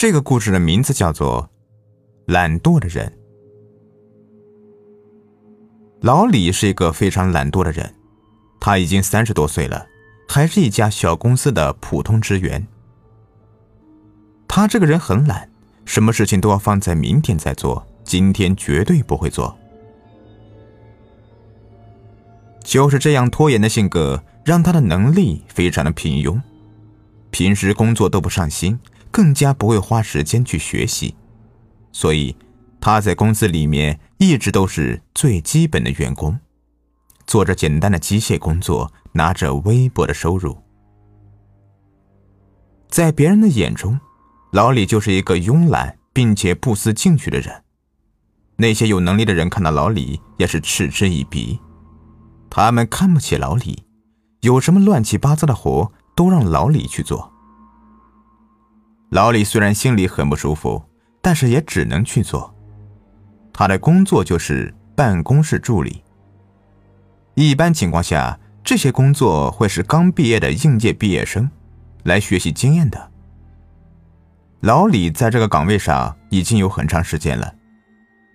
这个故事的名字叫做《懒惰的人》。老李是一个非常懒惰的人，他已经三十多岁了，还是一家小公司的普通职员。他这个人很懒，什么事情都要放在明天再做，今天绝对不会做。就是这样拖延的性格，让他的能力非常的平庸。平时工作都不上心，更加不会花时间去学习，所以他在公司里面一直都是最基本的员工，做着简单的机械工作，拿着微薄的收入。在别人的眼中，老李就是一个慵懒并且不思进取的人。那些有能力的人看到老李也是嗤之以鼻，他们看不起老李，有什么乱七八糟的活。都让老李去做。老李虽然心里很不舒服，但是也只能去做。他的工作就是办公室助理。一般情况下，这些工作会是刚毕业的应届毕业生来学习经验的。老李在这个岗位上已经有很长时间了，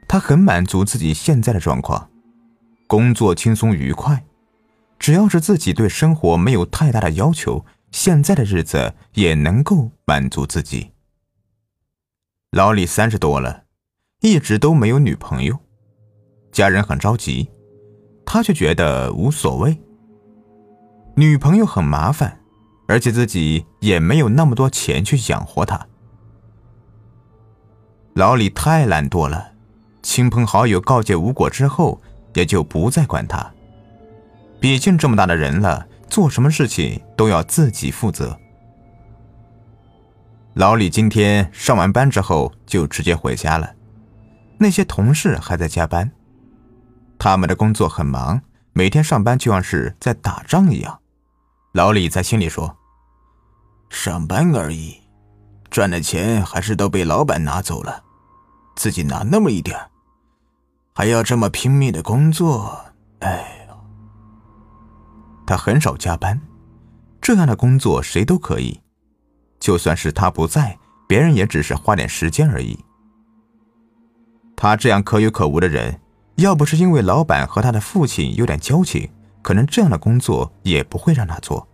他很满足自己现在的状况，工作轻松愉快，只要是自己对生活没有太大的要求。现在的日子也能够满足自己。老李三十多了，一直都没有女朋友，家人很着急，他却觉得无所谓。女朋友很麻烦，而且自己也没有那么多钱去养活她。老李太懒惰了，亲朋好友告诫无果之后，也就不再管他。毕竟这么大的人了。做什么事情都要自己负责。老李今天上完班之后就直接回家了，那些同事还在加班，他们的工作很忙，每天上班就像是在打仗一样。老李在心里说：“上班而已，赚的钱还是都被老板拿走了，自己拿那么一点，还要这么拼命的工作，哎。”他很少加班，这样的工作谁都可以。就算是他不在，别人也只是花点时间而已。他这样可有可无的人，要不是因为老板和他的父亲有点交情，可能这样的工作也不会让他做。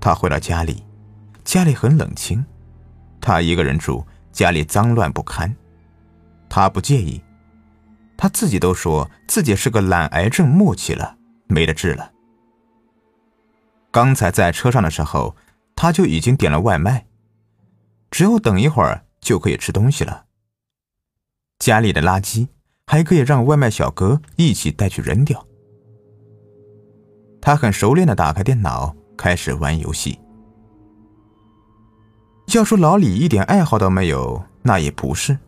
他回到家里，家里很冷清，他一个人住，家里脏乱不堪，他不介意，他自己都说自己是个懒癌症末期了。没得治了。刚才在车上的时候，他就已经点了外卖，只要等一会儿就可以吃东西了。家里的垃圾还可以让外卖小哥一起带去扔掉。他很熟练的打开电脑，开始玩游戏。要说老李一点爱好都没有，那也不是，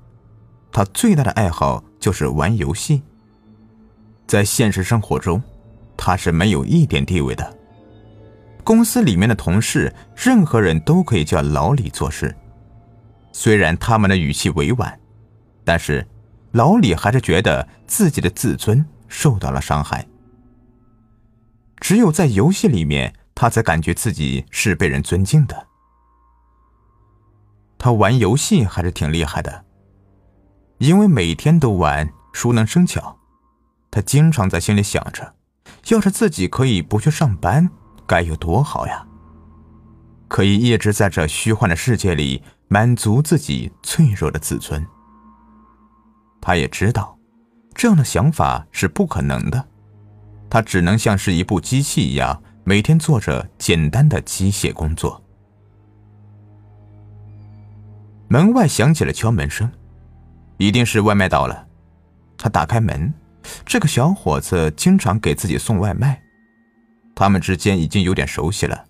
他最大的爱好就是玩游戏。在现实生活中。他是没有一点地位的。公司里面的同事，任何人都可以叫老李做事。虽然他们的语气委婉，但是老李还是觉得自己的自尊受到了伤害。只有在游戏里面，他才感觉自己是被人尊敬的。他玩游戏还是挺厉害的，因为每天都玩，熟能生巧。他经常在心里想着。要是自己可以不去上班，该有多好呀！可以一直在这虚幻的世界里满足自己脆弱的自尊。他也知道，这样的想法是不可能的。他只能像是一部机器一样，每天做着简单的机械工作。门外响起了敲门声，一定是外卖到了。他打开门。这个小伙子经常给自己送外卖，他们之间已经有点熟悉了。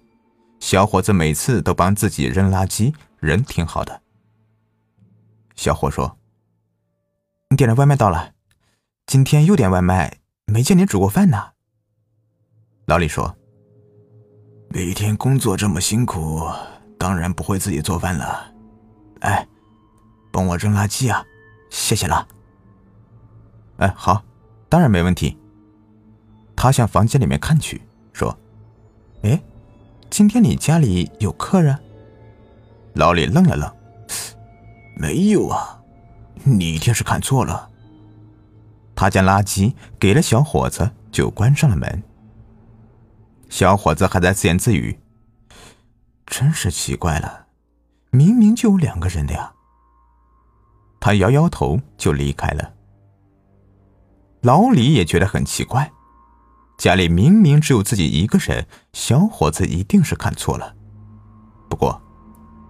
小伙子每次都帮自己扔垃圾，人挺好的。小伙说：“你点的外卖到了，今天又点外卖，没见你煮过饭呢。”老李说：“每天工作这么辛苦，当然不会自己做饭了。哎，帮我扔垃圾啊，谢谢了。”哎，好。当然没问题。他向房间里面看去，说：“哎，今天你家里有客人？”老李愣了愣：“没有啊，你一定是看错了。”他将垃圾给了小伙子，就关上了门。小伙子还在自言自语：“真是奇怪了，明明就有两个人的呀。”他摇摇头就离开了。老李也觉得很奇怪，家里明明只有自己一个人，小伙子一定是看错了。不过，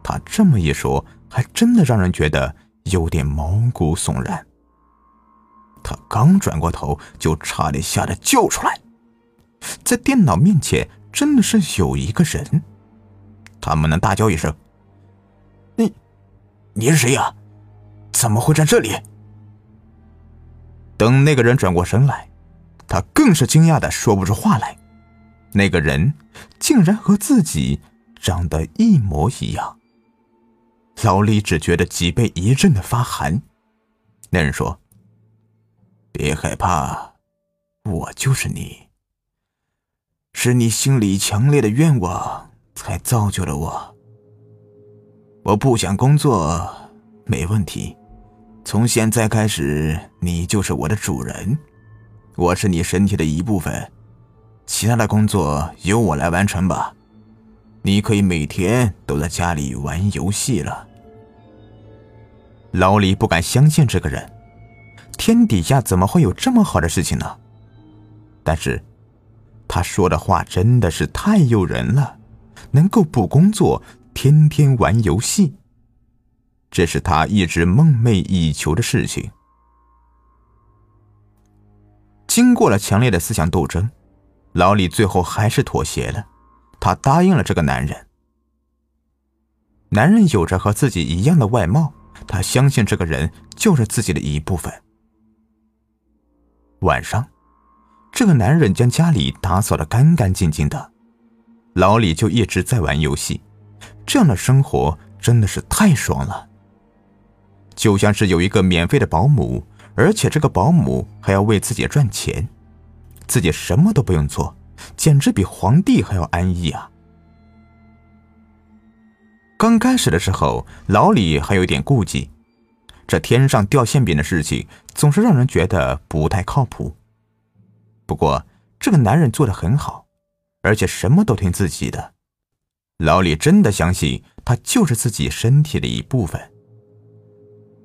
他这么一说，还真的让人觉得有点毛骨悚然。他刚转过头，就差点吓得叫出来。在电脑面前，真的是有一个人。他猛地大叫一声：“你，你是谁呀？怎么会在这里？”等那个人转过身来，他更是惊讶的说不出话来。那个人竟然和自己长得一模一样。老李只觉得脊背一阵的发寒。那人说。别害怕，我就是你。是你心里强烈的愿望才造就了我。我不想工作，没问题。从现在开始，你就是我的主人，我是你身体的一部分。其他的工作由我来完成吧。你可以每天都在家里玩游戏了。老李不敢相信这个人。天底下怎么会有这么好的事情呢？但是，他说的话真的是太诱人了，能够不工作，天天玩游戏，这是他一直梦寐以求的事情。经过了强烈的思想斗争，老李最后还是妥协了，他答应了这个男人。男人有着和自己一样的外貌，他相信这个人就是自己的一部分。晚上，这个男人将家里打扫的干干净净的，老李就一直在玩游戏。这样的生活真的是太爽了，就像是有一个免费的保姆，而且这个保姆还要为自己赚钱，自己什么都不用做，简直比皇帝还要安逸啊！刚开始的时候，老李还有点顾忌。这天上掉馅饼的事情总是让人觉得不太靠谱。不过这个男人做的很好，而且什么都听自己的。老李真的相信他就是自己身体的一部分。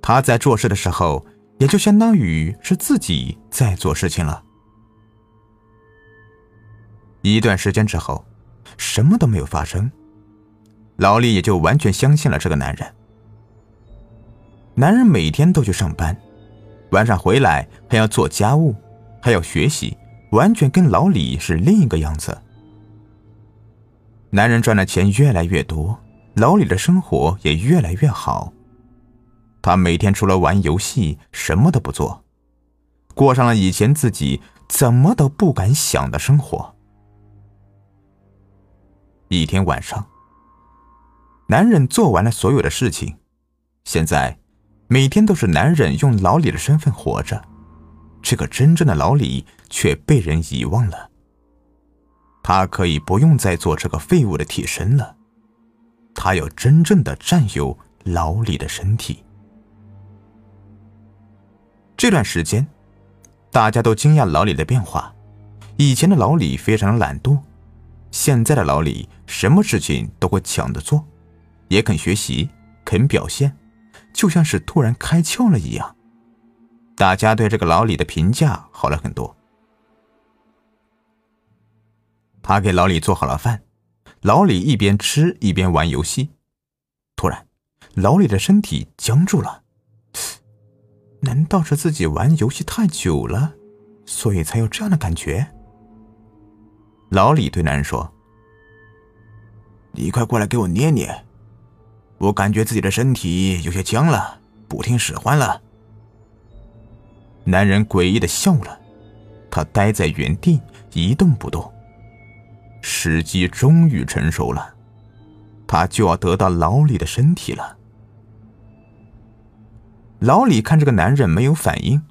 他在做事的时候，也就相当于是自己在做事情了。一段时间之后，什么都没有发生，老李也就完全相信了这个男人。男人每天都去上班，晚上回来还要做家务，还要学习，完全跟老李是另一个样子。男人赚的钱越来越多，老李的生活也越来越好。他每天除了玩游戏，什么都不做，过上了以前自己怎么都不敢想的生活。一天晚上，男人做完了所有的事情，现在。每天都是男人用老李的身份活着，这个真正的老李却被人遗忘了。他可以不用再做这个废物的替身了，他要真正的占有老李的身体。这段时间，大家都惊讶老李的变化。以前的老李非常懒惰，现在的老李什么事情都会抢着做，也肯学习，肯表现。就像是突然开窍了一样，大家对这个老李的评价好了很多。他给老李做好了饭，老李一边吃一边玩游戏。突然，老李的身体僵住了。难道是自己玩游戏太久了，所以才有这样的感觉？老李对男人说：“你快过来给我捏捏。”我感觉自己的身体有些僵了，不听使唤了。男人诡异的笑了，他呆在原地一动不动。时机终于成熟了，他就要得到老李的身体了。老李看这个男人没有反应，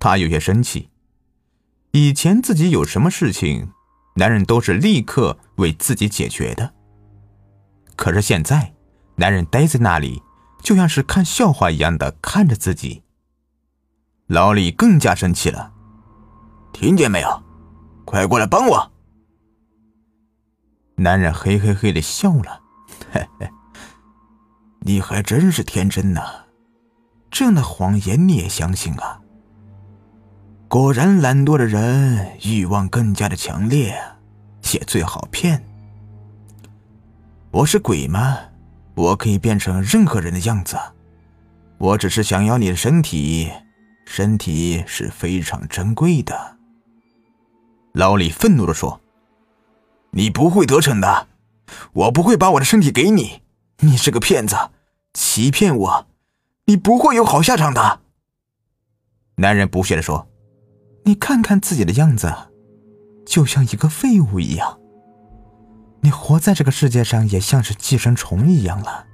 他有些生气。以前自己有什么事情，男人都是立刻为自己解决的，可是现在。男人呆在那里，就像是看笑话一样的看着自己。老李更加生气了，听见没有？快过来帮我！男人嘿嘿嘿的笑了，嘿嘿，你还真是天真呐，这样的谎言你也相信啊？果然，懒惰的人欲望更加的强烈，也最好骗。我是鬼吗？我可以变成任何人的样子，我只是想要你的身体。身体是非常珍贵的。老李愤怒的说：“你不会得逞的，我不会把我的身体给你。你是个骗子，欺骗我，你不会有好下场的。”男人不屑的说：“你看看自己的样子，就像一个废物一样。你活在这个世界上，也像是寄生虫一样了。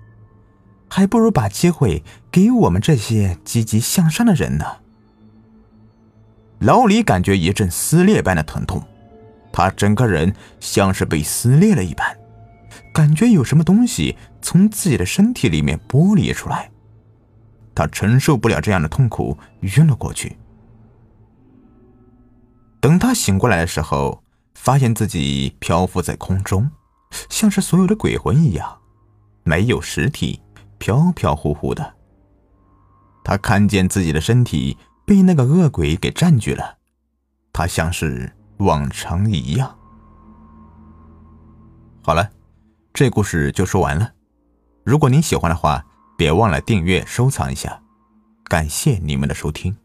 还不如把机会给我们这些积极向上的人呢。”老李感觉一阵撕裂般的疼痛，他整个人像是被撕裂了一般，感觉有什么东西从自己的身体里面剥离出来，他承受不了这样的痛苦，晕了过去。等他醒过来的时候，发现自己漂浮在空中，像是所有的鬼魂一样，没有实体，飘飘忽忽的。他看见自己的身体。被那个恶鬼给占据了，他像是往常一样。好了，这故事就说完了。如果您喜欢的话，别忘了订阅、收藏一下。感谢你们的收听。